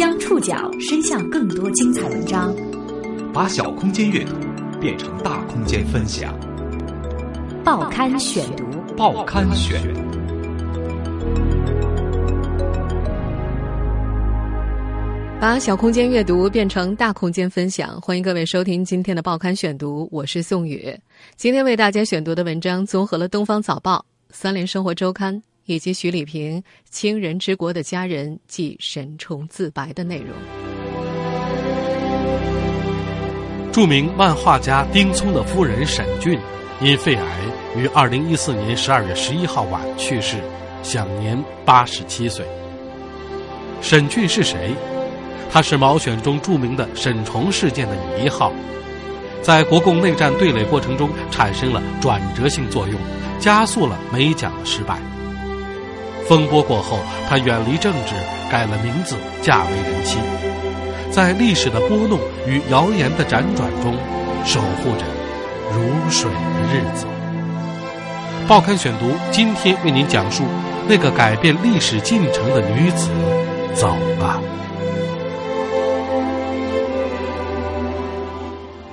将触角伸向更多精彩文章，把小空间阅读变成大空间分享。报刊选读，报刊选。把小空间阅读变成大空间分享，欢迎各位收听今天的报刊选读，我是宋宇。今天为大家选读的文章综合了《东方早报》、《三联生活周刊》以及徐礼平《亲人之国的家人即沈崇自白》的内容。著名漫画家丁聪的夫人沈俊因肺癌于二零一四年十二月十一号晚去世，享年八十七岁。沈俊是谁？他是毛选中著名的沈崇事件的一号，在国共内战对垒过程中产生了转折性作用，加速了美蒋的失败。风波过后，他远离政治，改了名字，嫁为人妻，在历史的拨弄与谣言的辗转中，守护着如水的日子。报刊选读今天为您讲述那个改变历史进程的女子走吧。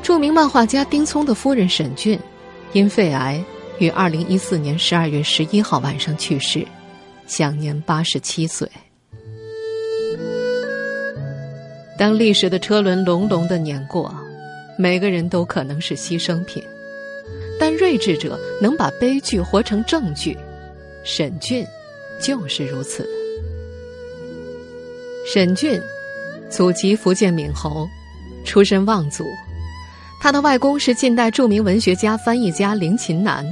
著名漫画家丁聪的夫人沈俊，因肺癌于二零一四年十二月十一号晚上去世，享年八十七岁。当历史的车轮隆隆的碾过，每个人都可能是牺牲品，但睿智者能把悲剧活成正剧，沈俊就是如此。沈俊，祖籍福建闽侯，出身望族。他的外公是近代著名文学家、翻译家林琴南，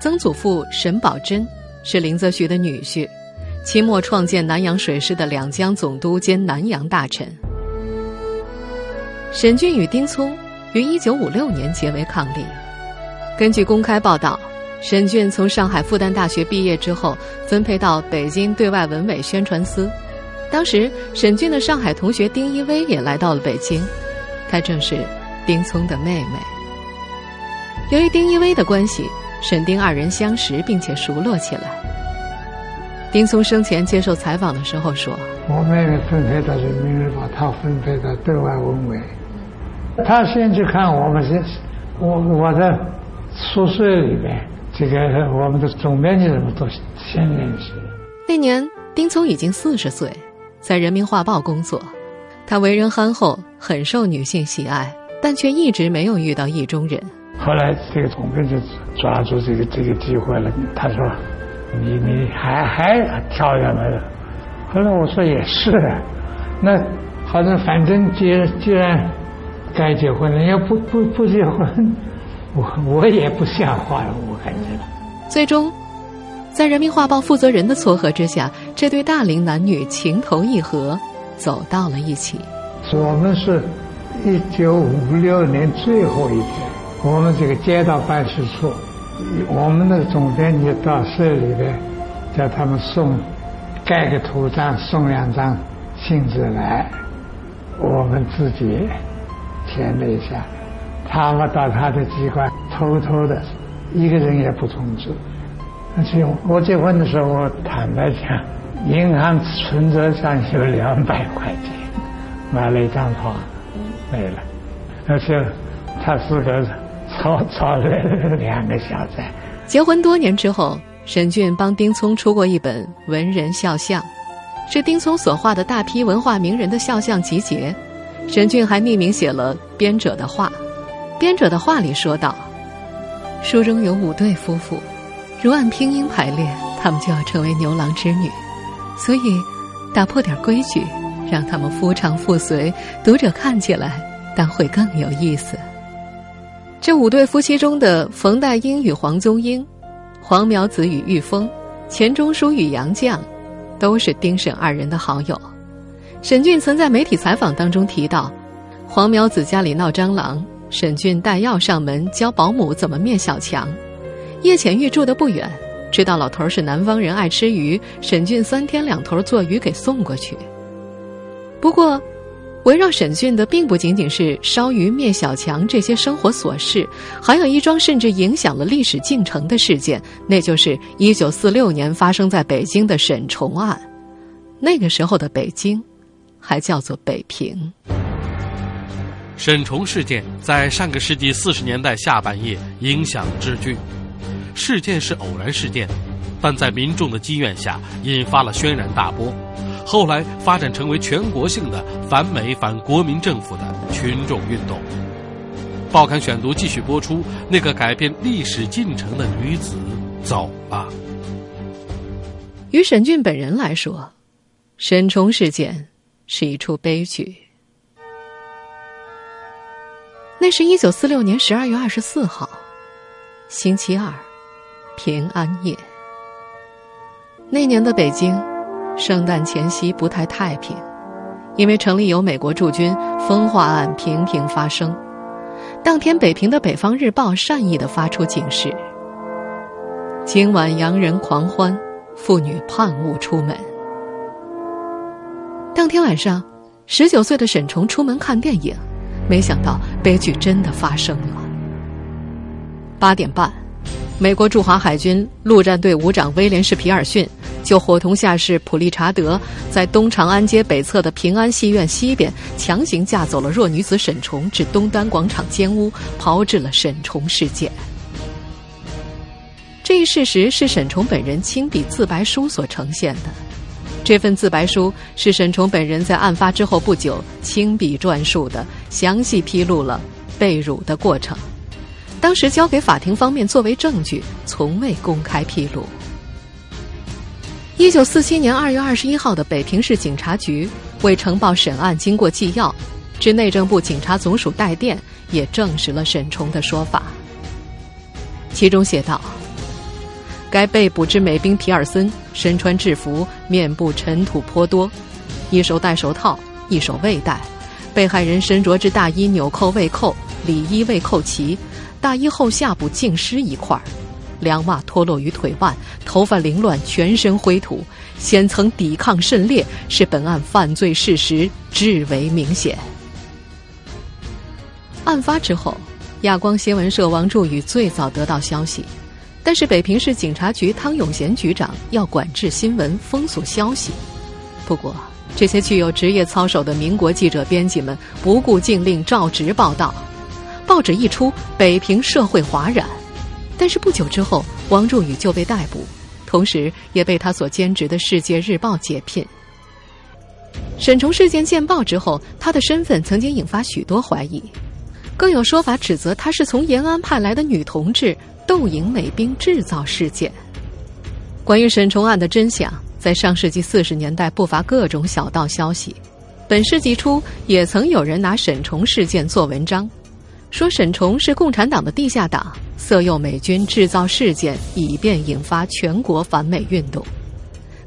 曾祖父沈葆桢是林则徐的女婿，清末创建南洋水师的两江总督兼南洋大臣。沈俊与丁聪于一九五六年结为伉俪。根据公开报道，沈俊从上海复旦大学毕业之后，分配到北京对外文委宣传司。当时，沈俊的上海同学丁一威也来到了北京，他正是。丁聪的妹妹，由于丁一威的关系，沈丁二人相识并且熟络起来。丁聪生前接受采访的时候说：“我妹妹分配到人民日报，他分配到对外文委。他先去看我们这，我我的宿舍里面，这个我们的总编辑什么都先认识。”那年，丁聪已经四十岁，在人民画报工作。他为人憨厚，很受女性喜爱。但却一直没有遇到意中人。后来这个总编就抓住这个这个机会了，他说：“你你还还跳下来了？”后来我说：“也是，那好像反正既既然该结婚了，要不不不结婚，我我也不像话了，我感觉。”最终，在人民画报负责人的撮合之下，这对大龄男女情投意合，走到了一起。我们是。一九五六年最后一天，我们这个街道办事处，我们的总编辑到社里边，叫他们送盖个图章，送两张信纸来，我们自己填了一下。他们到他的机关偷偷的，一个人也不通知。而且我结婚的时候，我坦白讲，银行存折上有两百块钱，买了一张床。没了，而且他是个草草的两个小子。结婚多年之后，沈俊帮丁聪出过一本文人肖像，是丁聪所画的大批文化名人的肖像集结。沈俊还匿名写了编者的话，编者的话里说道：“书中有五对夫妇，如按拼音排列，他们就要成为牛郎织女，所以打破点规矩。”让他们夫唱妇随，读者看起来但会更有意思。这五对夫妻中的冯代英与黄宗英，黄苗子与玉峰，钱钟书与杨绛，都是丁沈二人的好友。沈俊曾在媒体采访当中提到，黄苗子家里闹蟑螂，沈俊带药上门教保姆怎么灭小强。叶浅玉住的不远，知道老头是南方人爱吃鱼，沈俊三天两头做鱼给送过去。不过，围绕审讯的并不仅仅是烧鱼灭小强这些生活琐事，还有一桩甚至影响了历史进程的事件，那就是一九四六年发生在北京的沈崇案。那个时候的北京，还叫做北平。沈崇事件在上个世纪四十年代下半叶影响至巨，事件是偶然事件，但在民众的积怨下引发了轩然大波，后来发展成为全国性的反美反国民政府的群众运动。报刊选读继续播出，那个改变历史进程的女子走了。于沈俊本人来说，沈崇事件是一出悲剧。那是一九四六年十二月二十四号，星期二，平安夜。那年的北京，圣诞前夕不太太平，因为城里有美国驻军，风化案频频发生。当天，北平的《北方日报》善意的发出警示：今晚洋人狂欢，妇女盼勿出门。当天晚上，十九岁的沈崇出门看电影。没想到悲剧真的发生了。八点半，美国驻华海军陆战队武长威廉士皮尔逊就伙同下士普利查德，在东长安街北侧的平安戏院西边强行架走了弱女子沈崇，至东单广场奸污，炮制了沈崇事件。这一事实是沈崇本人亲笔自白书所呈现的。这份自白书是沈崇本人在案发之后不久亲笔撰述的，详细披露了被辱的过程。当时交给法庭方面作为证据，从未公开披露。一九四七年二月二十一号的北平市警察局为呈报审案经过纪要，至内政部警察总署带电，也证实了沈崇的说法。其中写道。该被捕之美兵皮尔森身穿制服，面部尘土颇多，一手戴手套，一手未戴。被害人身着之大衣纽扣未扣，里衣未扣齐，大衣后下部浸湿一块，凉袜脱落于腿腕，头发凌乱，全身灰土，显曾抵抗甚烈，是本案犯罪事实至为明显。案发之后，亚光新闻社王祝宇最早得到消息。但是北平市警察局汤永贤局长要管制新闻、封锁消息。不过，这些具有职业操守的民国记者编辑们不顾禁令，照直报道。报纸一出，北平社会哗然。但是不久之后，王祝宇就被逮捕，同时也被他所兼职的《世界日报》解聘。沈崇事件见报之后，他的身份曾经引发许多怀疑，更有说法指责他是从延安派来的女同志。斗营美兵制造事件。关于沈崇案的真相，在上世纪四十年代不乏各种小道消息。本世纪初，也曾有人拿沈崇事件做文章，说沈崇是共产党的地下党，色诱美军制造事件，以便引发全国反美运动。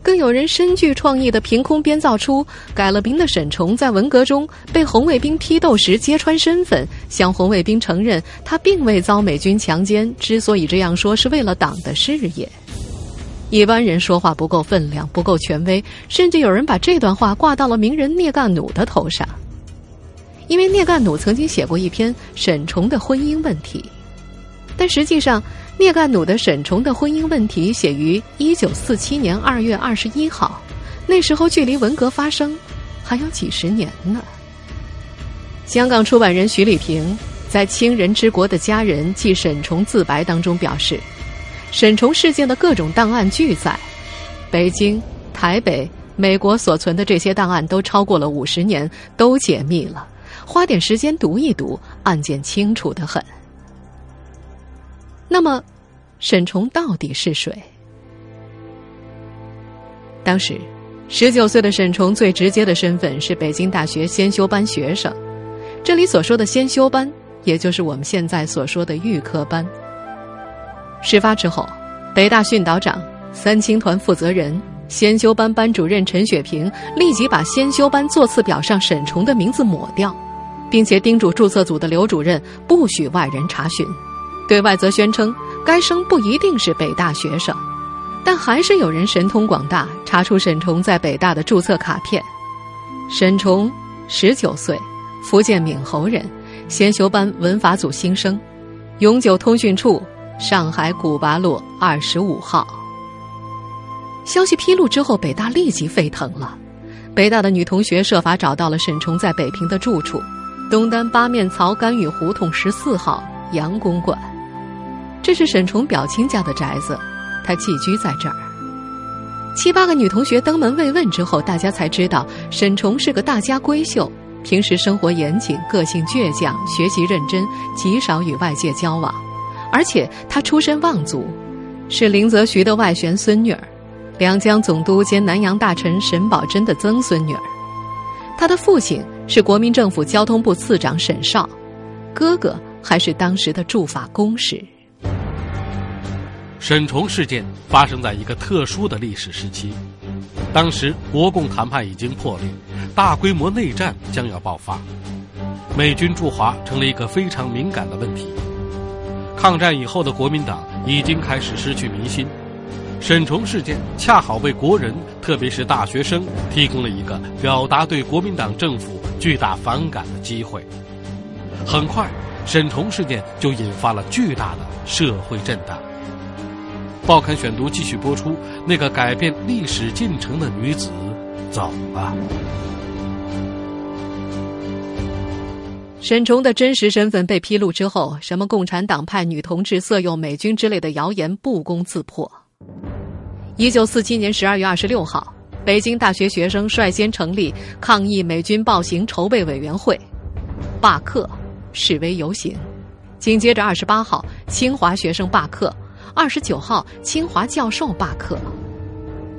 更有人深具创意的凭空编造出改了名的沈崇在文革中被红卫兵批斗时揭穿身份，向红卫兵承认他并未遭美军强奸，之所以这样说是为了党的事业。一般人说话不够分量，不够权威，甚至有人把这段话挂到了名人聂干弩的头上，因为聂干弩曾经写过一篇沈崇的婚姻问题，但实际上。聂干弩的沈崇的婚姻问题写于一九四七年二月二十一号，那时候距离文革发生还有几十年呢。香港出版人徐礼平在《亲人之国的家人记沈崇自白》当中表示，沈崇事件的各种档案俱在，北京、台北、美国所存的这些档案都超过了五十年，都解密了，花点时间读一读，案件清楚的很。那么，沈崇到底是谁？当时，十九岁的沈崇最直接的身份是北京大学先修班学生。这里所说的先修班，也就是我们现在所说的预科班。事发之后，北大训导长、三青团负责人、先修班班主任陈雪平立即把先修班座次表上沈崇的名字抹掉，并且叮嘱注册组的刘主任不许外人查询。对外则宣称该生不一定是北大学生，但还是有人神通广大，查出沈崇在北大的注册卡片。沈崇，十九岁，福建闽侯人，先修班文法组新生，永久通讯处，上海古巴路二十五号。消息披露之后，北大立即沸腾了，北大的女同学设法找到了沈崇在北平的住处——东单八面槽甘雨胡同十四号杨公馆。这是沈崇表亲家的宅子，他寄居在这儿。七八个女同学登门慰问之后，大家才知道沈崇是个大家闺秀，平时生活严谨，个性倔强，学习认真，极少与外界交往。而且他出身望族，是林则徐的外玄孙女儿。两江总督兼南洋大臣沈葆桢的曾孙女儿，他的父亲是国民政府交通部次长沈绍，哥哥还是当时的驻法公使。沈崇事件发生在一个特殊的历史时期，当时国共谈判已经破裂，大规模内战将要爆发，美军驻华成了一个非常敏感的问题。抗战以后的国民党已经开始失去民心。沈崇事件恰好为国人，特别是大学生，提供了一个表达对国民党政府巨大反感的机会。很快，沈从事件就引发了巨大的社会震荡。报刊选读继续播出，那个改变历史进程的女子走了。沈从的真实身份被披露之后，什么共产党派女同志色诱美军之类的谣言不攻自破。一九四七年十二月二十六号，北京大学学生率先成立抗议美军暴行筹备委员会，罢课、示威游行。紧接着二十八号，清华学生罢课；二十九号，清华教授罢课。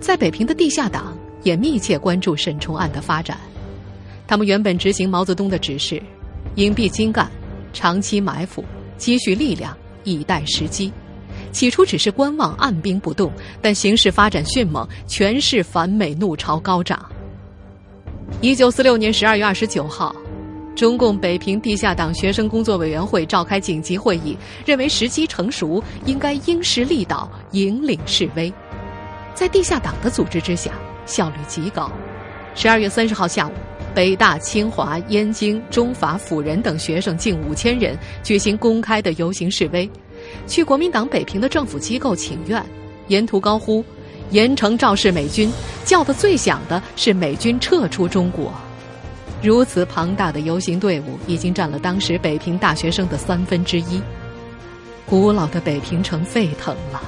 在北平的地下党也密切关注沈崇案的发展，他们原本执行毛泽东的指示，隐蔽精干，长期埋伏，积蓄力量，以待时机。起初只是观望，按兵不动，但形势发展迅猛，全市反美怒潮高涨。一九四六年十二月二十九号，中共北平地下党学生工作委员会召开紧急会议，认为时机成熟，应该因势利导，引领示威。在地下党的组织之下，效率极高。十二月三十号下午，北大、清华、燕京、中法、辅仁等学生近五千人举行公开的游行示威。去国民党北平的政府机构请愿，沿途高呼“严惩肇事美军”，叫得最响的是“美军撤出中国”。如此庞大的游行队伍，已经占了当时北平大学生的三分之一。古老的北平城沸腾了。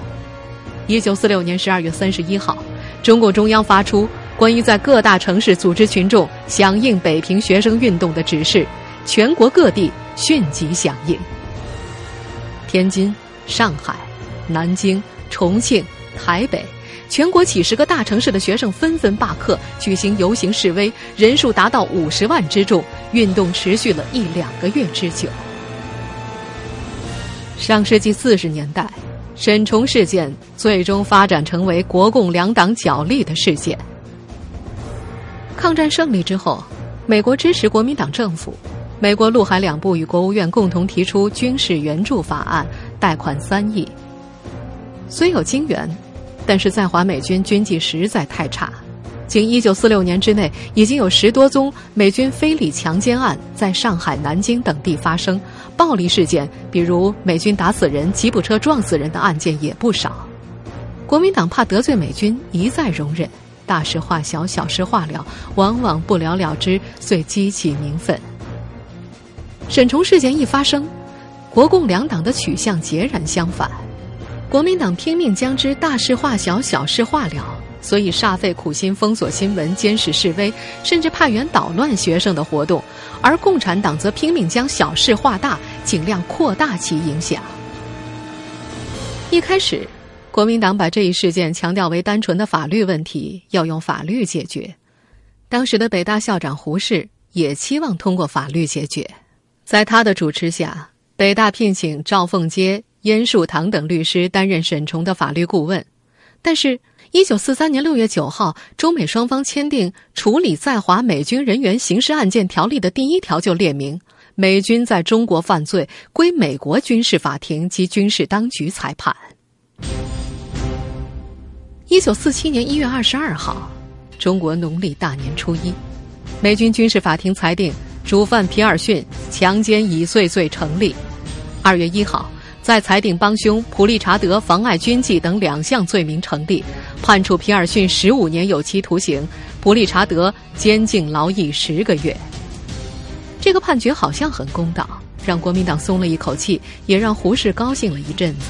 一九四六年十二月三十一号，中共中央发出关于在各大城市组织群众响应北平学生运动的指示，全国各地迅即响应。天津、上海、南京、重庆、台北，全国几十个大城市的学生纷纷罢课，举行游行示威，人数达到五十万之众。运动持续了一两个月之久。上世纪四十年代，沈崇事件最终发展成为国共两党角力的事件。抗战胜利之后，美国支持国民党政府。美国陆海两部与国务院共同提出军事援助法案，贷款三亿。虽有金援，但是在华美军军纪实在太差。仅一九四六年之内，已经有十多宗美军非礼强奸案在上海、南京等地发生，暴力事件，比如美军打死人、吉普车撞死人的案件也不少。国民党怕得罪美军，一再容忍，大事化小，小事化了，往往不了了之，遂激起民愤。沈从事件一发生，国共两党的取向截然相反。国民党拼命将之大事化小，小事化了，所以煞费苦心封锁新闻、监视示威，甚至派员捣乱学生的活动；而共产党则拼命将小事化大，尽量扩大其影响。一开始，国民党把这一事件强调为单纯的法律问题，要用法律解决。当时的北大校长胡适也期望通过法律解决。在他的主持下，北大聘请赵凤阶、燕树堂等律师担任沈崇的法律顾问。但是，一九四三年六月九号，中美双方签订处理在华美军人员刑事案件条例的第一条就列明，美军在中国犯罪归美国军事法庭及军事当局裁判。一九四七年一月二十二号，中国农历大年初一，美军军事法庭裁定。主犯皮尔逊强奸已遂罪成立。二月一号，在裁定帮凶普利查德妨碍军纪等两项罪名成立，判处皮尔逊十五年有期徒刑，普利查德监禁劳役十个月。这个判决好像很公道，让国民党松了一口气，也让胡适高兴了一阵子。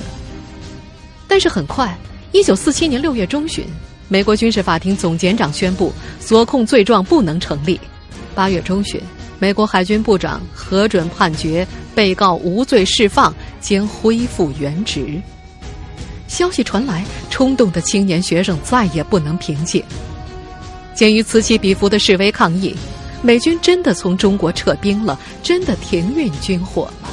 但是很快，一九四七年六月中旬，美国军事法庭总检长宣布所控罪状不能成立。八月中旬，美国海军部长核准判决，被告无罪释放，将恢复原职。消息传来，冲动的青年学生再也不能平静。鉴于此起彼伏的示威抗议。美军真的从中国撤兵了，真的停运军火了，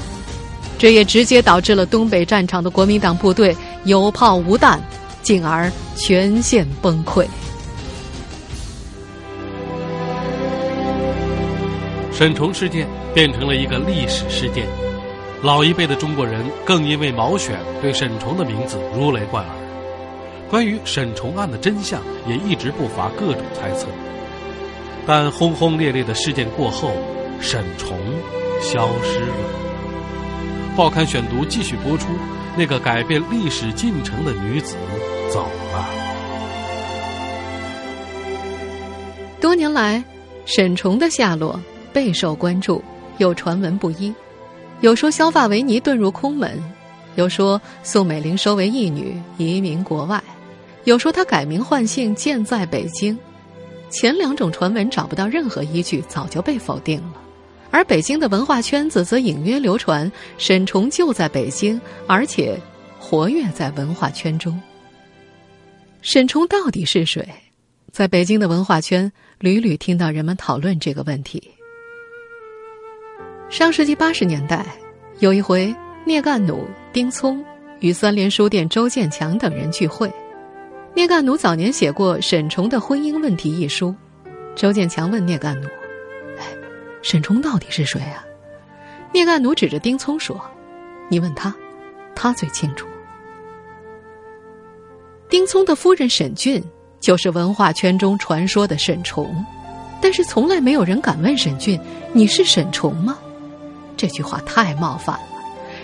这也直接导致了东北战场的国民党部队有炮无弹，进而全线崩溃。沈崇事件变成了一个历史事件，老一辈的中国人更因为毛选对沈崇的名字如雷贯耳，关于沈崇案的真相也一直不乏各种猜测。但轰轰烈烈的事件过后，沈崇消失了。报刊选读继续播出，那个改变历史进程的女子走了。多年来，沈崇的下落备受关注，有传闻不一，有说削发为尼遁入空门，有说宋美龄收为义女移民国外，有说她改名换姓建在北京。前两种传闻找不到任何依据，早就被否定了。而北京的文化圈子则隐约流传沈崇就在北京，而且活跃在文化圈中。沈崇到底是谁？在北京的文化圈，屡屡听到人们讨论这个问题。上世纪八十年代，有一回，聂干弩、丁聪与三联书店周建强等人聚会。聂干弩早年写过《沈崇的婚姻问题》一书，周建强问聂干弩：“哎，沈崇到底是谁啊？”聂干弩指着丁聪说：“你问他，他最清楚。”丁聪的夫人沈俊就是文化圈中传说的沈崇，但是从来没有人敢问沈俊：“你是沈崇吗？”这句话太冒犯了，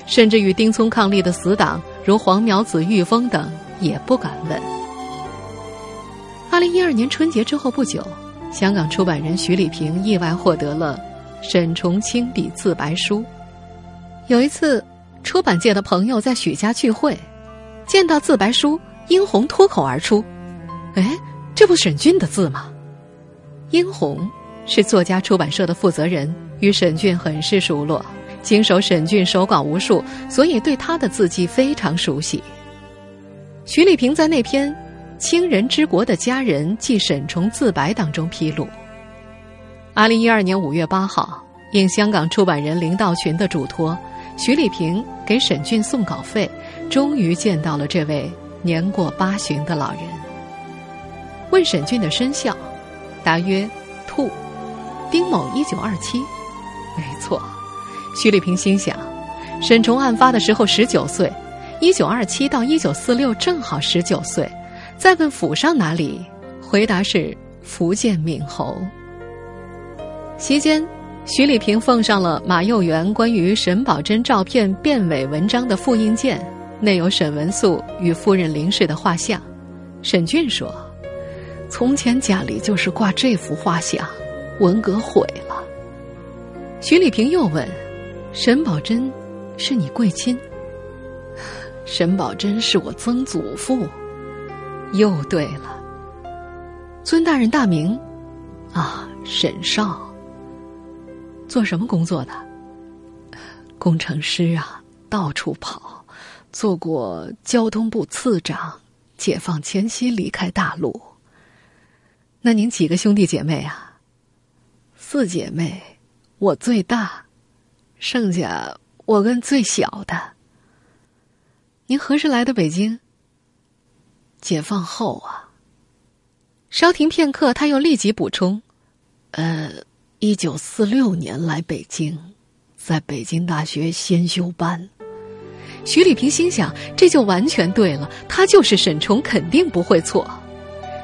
甚至与丁聪抗力的死党如黄苗子、玉峰等也不敢问。二零一二年春节之后不久，香港出版人徐礼平意外获得了沈崇亲笔自白书。有一次，出版界的朋友在许家聚会，见到自白书，殷红脱口而出：“哎，这不沈俊的字吗？”殷红是作家出版社的负责人，与沈俊很是熟络，经手沈俊手稿无数，所以对他的字迹非常熟悉。徐礼平在那篇。清人之国的家人记沈崇自白当中披露，二零一二年五月八号，应香港出版人林道群的嘱托，徐礼平给沈俊送稿费，终于见到了这位年过八旬的老人。问沈俊的生肖，答曰兔，丁某一九二七，没错。徐礼平心想，沈崇案发的时候十九岁，一九二七到一九四六正好十九岁。再问府上哪里？回答是福建闽侯。席间，徐礼平奉上了马幼元关于沈葆桢照片变伪文章的复印件，内有沈文素与夫人林氏的画像。沈俊说：“从前家里就是挂这幅画像，文革毁了。”徐丽萍又问：“沈葆桢是你贵亲？” 沈葆桢是我曾祖父。又对了，尊大人大名，啊，沈少。做什么工作的？工程师啊，到处跑，做过交通部次长。解放前夕离开大陆。那您几个兄弟姐妹啊？四姐妹，我最大，剩下我跟最小的。您何时来的北京？解放后啊，稍停片刻，他又立即补充：“呃，一九四六年来北京，在北京大学先修班。”徐礼平心想，这就完全对了，他就是沈崇，肯定不会错。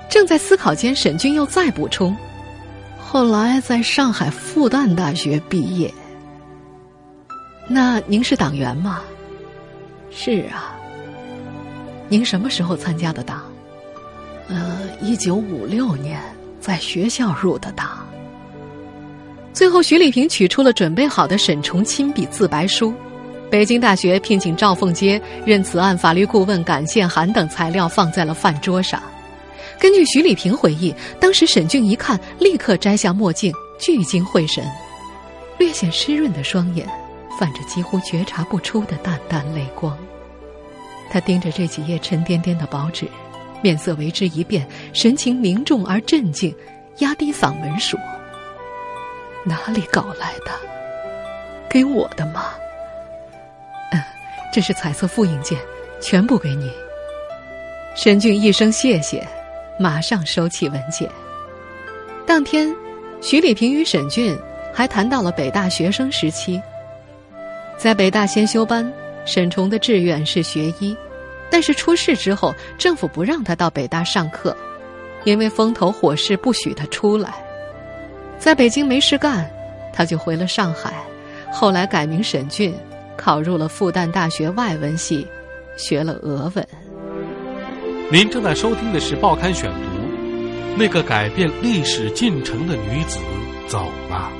正在思考间，沈军又再补充：“后来在上海复旦大学毕业。”那您是党员吗？是啊。您什么时候参加的党？呃，一九五六年，在学校入的党。最后，徐丽萍取出了准备好的沈崇亲笔自白书，北京大学聘请赵凤阶任此案法律顾问感谢函等材料放在了饭桌上。根据徐丽萍回忆，当时沈俊一看，立刻摘下墨镜，聚精会神，略显湿润的双眼泛着几乎觉察不出的淡淡泪光。他盯着这几页沉甸甸的薄纸，面色为之一变，神情凝重而镇静，压低嗓门说。哪里搞来的？给我的吗？嗯，这是彩色复印件，全部给你。沈俊一声谢谢，马上收起文件。当天，徐丽萍与沈俊还谈到了北大学生时期。在北大先修班，沈崇的志愿是学医，但是出事之后，政府不让他到北大上课，因为风头火势不许他出来。在北京没事干，他就回了上海，后来改名沈俊，考入了复旦大学外文系，学了俄文。您正在收听的是《报刊选读》，那个改变历史进程的女子走了。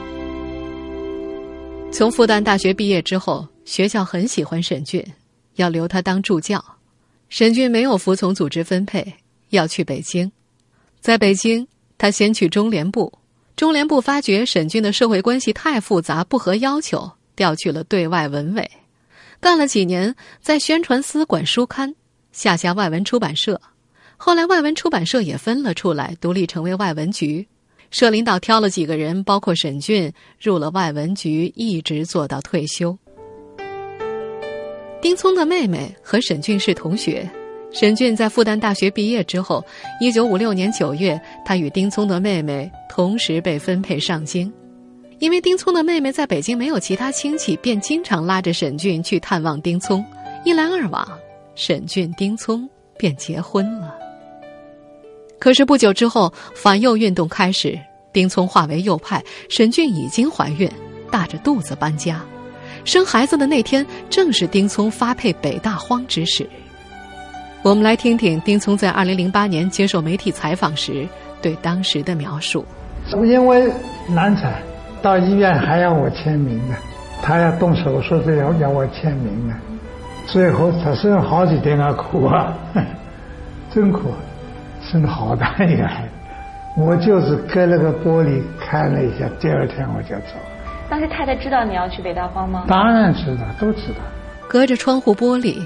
从复旦大学毕业之后，学校很喜欢沈俊，要留他当助教。沈俊没有服从组织分配，要去北京。在北京，他先去中联部。中联部发觉沈俊的社会关系太复杂，不合要求，调去了对外文委，干了几年，在宣传司管书刊，下辖外文出版社。后来外文出版社也分了出来，独立成为外文局。社领导挑了几个人，包括沈俊，入了外文局，一直做到退休。丁聪的妹妹和沈俊是同学。沈俊在复旦大学毕业之后，一九五六年九月，他与丁聪的妹妹同时被分配上京。因为丁聪的妹妹在北京没有其他亲戚，便经常拉着沈俊去探望丁聪。一来二往，沈俊、丁聪便结婚了。可是不久之后，反右运动开始，丁聪化为右派，沈俊已经怀孕，大着肚子搬家。生孩子的那天，正是丁聪发配北大荒之时。我们来听听丁聪在二零零八年接受媒体采访时对当时的描述。因为难产，到医院还要我签名呢，他要动手术都要要我签名呢。最后他生了好几天啊，苦啊，真苦，生了好大一个孩子。我就是隔了个玻璃看了一下，第二天我就走。当时太太知道你要去北大荒吗？当然知道，都知道。隔着窗户玻璃。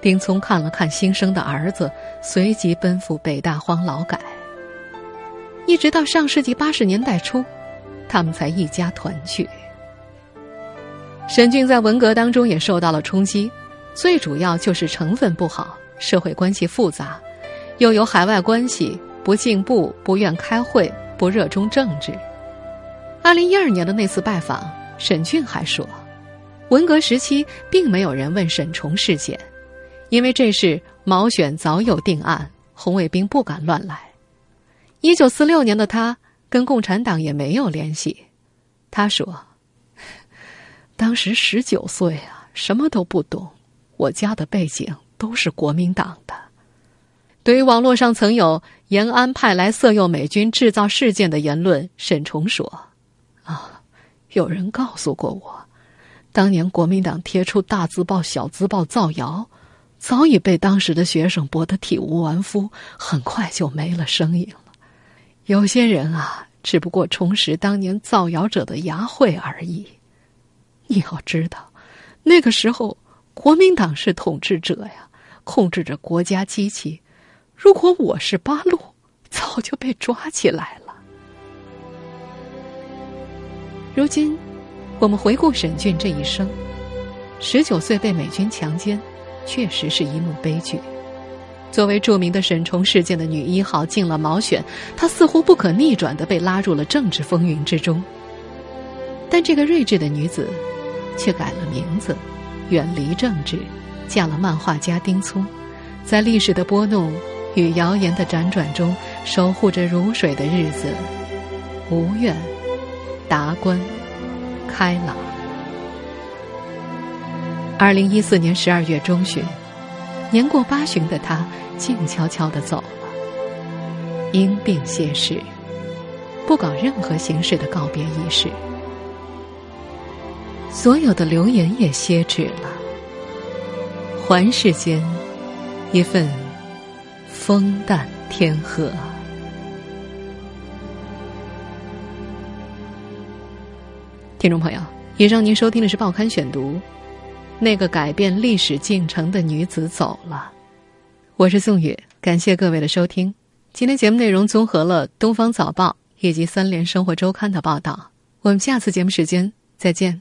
丁聪看了看新生的儿子，随即奔赴北大荒劳改。一直到上世纪八十年代初，他们才一家团聚。沈俊在文革当中也受到了冲击，最主要就是成分不好，社会关系复杂，又有海外关系，不进步，不愿开会，不热衷政治。二零一二年的那次拜访，沈俊还说，文革时期并没有人问沈崇事件。因为这事毛选早有定案，红卫兵不敢乱来。一九四六年的他跟共产党也没有联系。他说：“ 当时十九岁啊，什么都不懂。我家的背景都是国民党的。”对于网络上曾有延安派来色诱美军制造事件的言论，沈崇说：“啊，有人告诉过我，当年国民党贴出大字报、小字报造谣。”早已被当时的学生驳得体无完肤，很快就没了声音了。有些人啊，只不过重拾当年造谣者的牙慧而已。你要知道，那个时候国民党是统治者呀，控制着国家机器。如果我是八路，早就被抓起来了。如今，我们回顾沈俊这一生，十九岁被美军强奸。确实是一幕悲剧。作为著名的沈崇事件的女一号进了毛选，她似乎不可逆转的被拉入了政治风云之中。但这个睿智的女子，却改了名字，远离政治，嫁了漫画家丁聪，在历史的波动与谣言的辗转中，守护着如水的日子，无怨，达观，开朗。二零一四年十二月中旬，年过八旬的他静悄悄的走了，因病谢世，不搞任何形式的告别仪式。所有的流言也歇止了，环世间一份风淡天和。听众朋友，以上您收听的是《报刊选读》，那个改变历史进程的女子走了。我是宋宇，感谢各位的收听。今天节目内容综合了《东方早报》以及《三联生活周刊》的报道。我们下次节目时间再见。